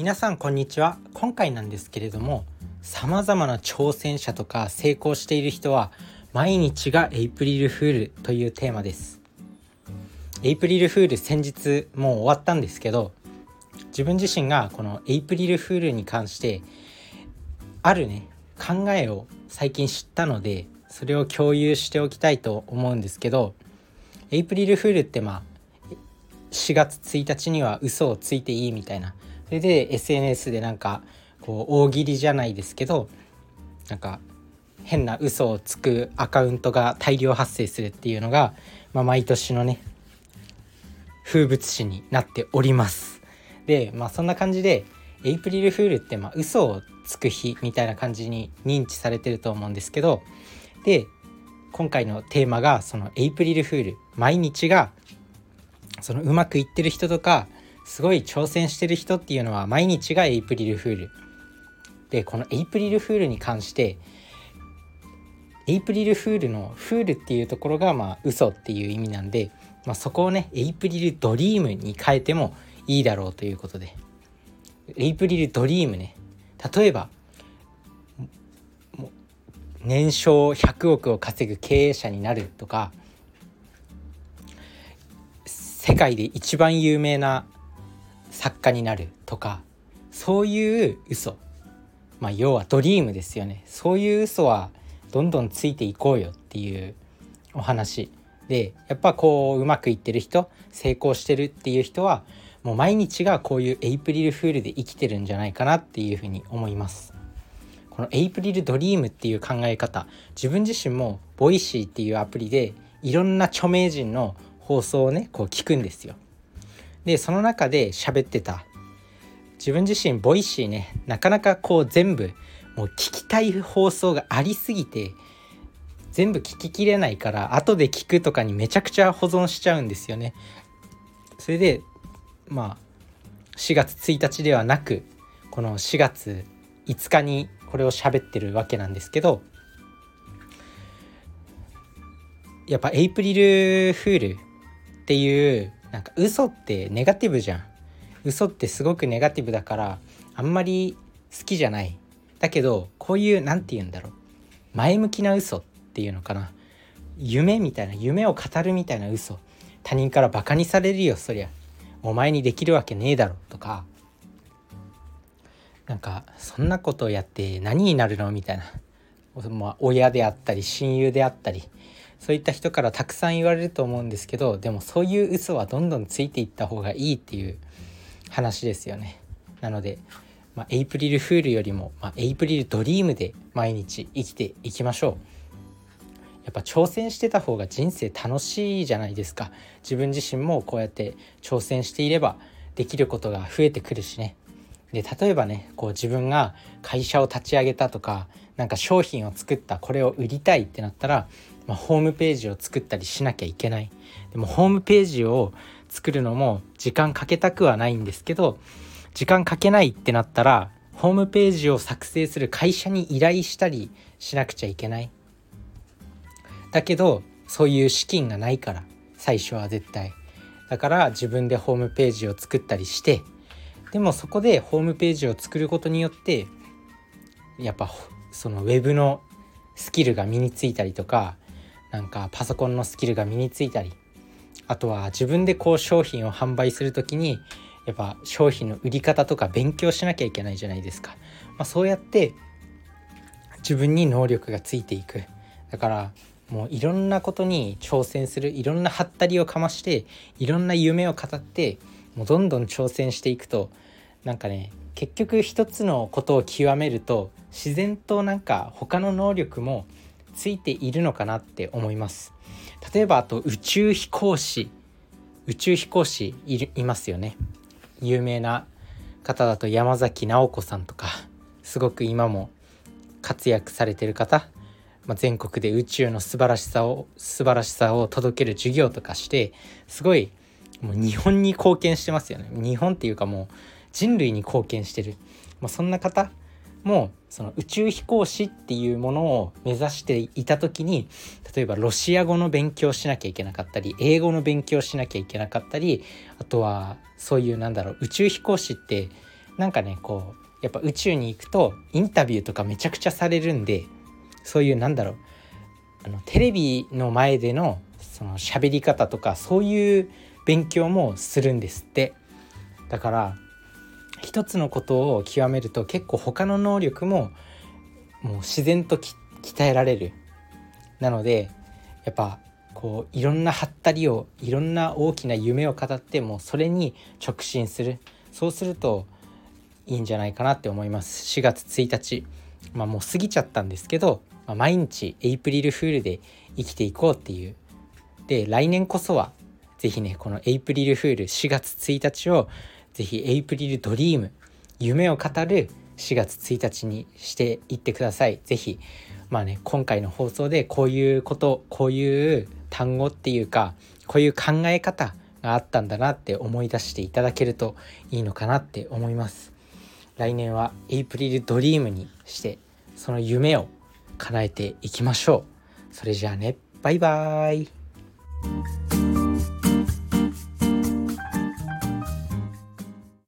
皆さんこんにちは。今回なんですけれどもさまざまな挑戦者とか成功している人は毎日がエイプリルフールというテーマです。エイプリルフール先日もう終わったんですけど自分自身がこのエイプリルフールに関してあるね考えを最近知ったのでそれを共有しておきたいと思うんですけどエイプリルフールってまあ4月1日には嘘をついていいみたいなそれで SNS でなんかこう大喜利じゃないですけどなんか変な嘘をつくアカウントが大量発生するっていうのが、まあ、毎年のね風物詩になっております。でまあそんな感じでエイプリルフールってまあ嘘をつく日みたいな感じに認知されてると思うんですけどで今回のテーマがそのエイプリルフール毎日がそのうまくいってる人とかすごい挑戦してる人っていうのは毎日がエイプリルフール。でこのエイプリルフールに関してエイプリルフールのフールっていうところがまあ嘘っていう意味なんで、まあ、そこをねエイプリルドリームに変えてもいいだろうということで。エイプリルドリームね。例えば年商100億を稼ぐ経営者になるとか世界で一番有名な作家になるとかそういう嘘。まあ要はドリームですよね。そういう嘘はどんどんついていこうよっていうお話。でやっぱこううまくいってる人成功してるっていう人はもう毎日がこういうエイプリルフールで生きてるんじゃないかなっていうふうに思います。このエイプリルドリームっていう考え方自分自身も Voicyっていうアプリでいろんな著名人の放送をねこう聞くんですよ。でその中で喋ってた自分自身 Voicyねなかなかこう全部もう聞きたい放送がありすぎて全部聞ききれないから後で聞くとかにめちゃくちゃ保存しちゃうんですよね。それでまあ4月1日ではなくこの4月5日にこれを喋ってるわけなんですけどやっぱエイプリルフールっていうなんか嘘ってネガティブじゃん。嘘ってすごくネガティブだからあんまり好きじゃない。だけどこういう何て言うんだろう。前向きな嘘っていうのかな。夢みたいな夢を語るみたいな嘘。他人からバカにされるよそりゃ。お前にできるわけねえだろとか。なんかそんなことをやって何になるの？みたいな、まあ、親であったり親友であったり。そういった人からたくさん言われると思うんですけどでもそういう嘘はどんどんついていった方がいいっていう話ですよね。なので、まあ、エイプリルフールよりも、まあ、エイプリルドリームで毎日生きていきましょう。やっぱ挑戦してた方が人生楽しいじゃないですか自分自身もこうやって挑戦していればできることが増えてくるしねで例えばねこう自分が会社を立ち上げたとかなんか商品を作ったこれを売りたいってなったらまあ、ホームページを作ったりしなきゃいけない。でもホームページを作るのも時間かけたくはないんですけど時間かけないってなったらホームページを作成する会社に依頼したりしなくちゃいけない。だけどそういう資金がないから最初は絶対。だから自分でホームページを作ったりしてでもそこでホームページを作ることによってやっぱそのウェブのスキルが身についたりとかなんかパソコンのスキルが身についたりあとは自分でこう商品を販売する時にやっぱ商品の売り方とか勉強しなきゃいけないじゃないですか、まあ、そうやって自分に能力がついていく。だからもういろんなことに挑戦するいろんなハったりをかましていろんな夢を語ってもうどんどん挑戦していくとなんかね結局一つのことを極めると自然となんか他の能力もついているのかなって思います。例えばあと宇宙飛行士。宇宙飛行士いますよね。有名な方だと山崎直子さんとかすごく今も活躍されてる方、まあ、全国で宇宙の素晴らしさを素晴らしさを届ける授業とかしてすごいもう日本に貢献してますよね。日本っていうかもう人類に貢献してる、まあ、そんな方もその宇宙飛行士っていうものを目指していた時に例えばロシア語の勉強しなきゃいけなかったり英語の勉強しなきゃいけなかったりあとはそういうなんだろう宇宙飛行士ってなんかねこうやっぱ宇宙に行くとインタビューとかめちゃくちゃされるんでそういうなんだろうあのテレビの前でのその喋り方とかそういう勉強もするんですって。だから一つのことを極めると結構他の能力ももう自然と鍛えられる。なのでやっぱこういろんなハったりをいろんな大きな夢を語ってもうそれに直進する。そうするといいんじゃないかなって思います。4月1日。まあもう過ぎちゃったんですけど、まあ、毎日エイプリルフールで生きていこうっていう。で来年こそは是非ねこのエイプリルフール4月1日を是非エイプリルドリーム夢を語る4月1日にしていってください。是非まあね今回の放送でこういうことこういう単語っていうかこういう考え方があったんだなって思い出していただけるといいのかなって思います。来年はエイプリルドリームにしてその夢を叶えていきましょう。それじゃあねバイバーイ。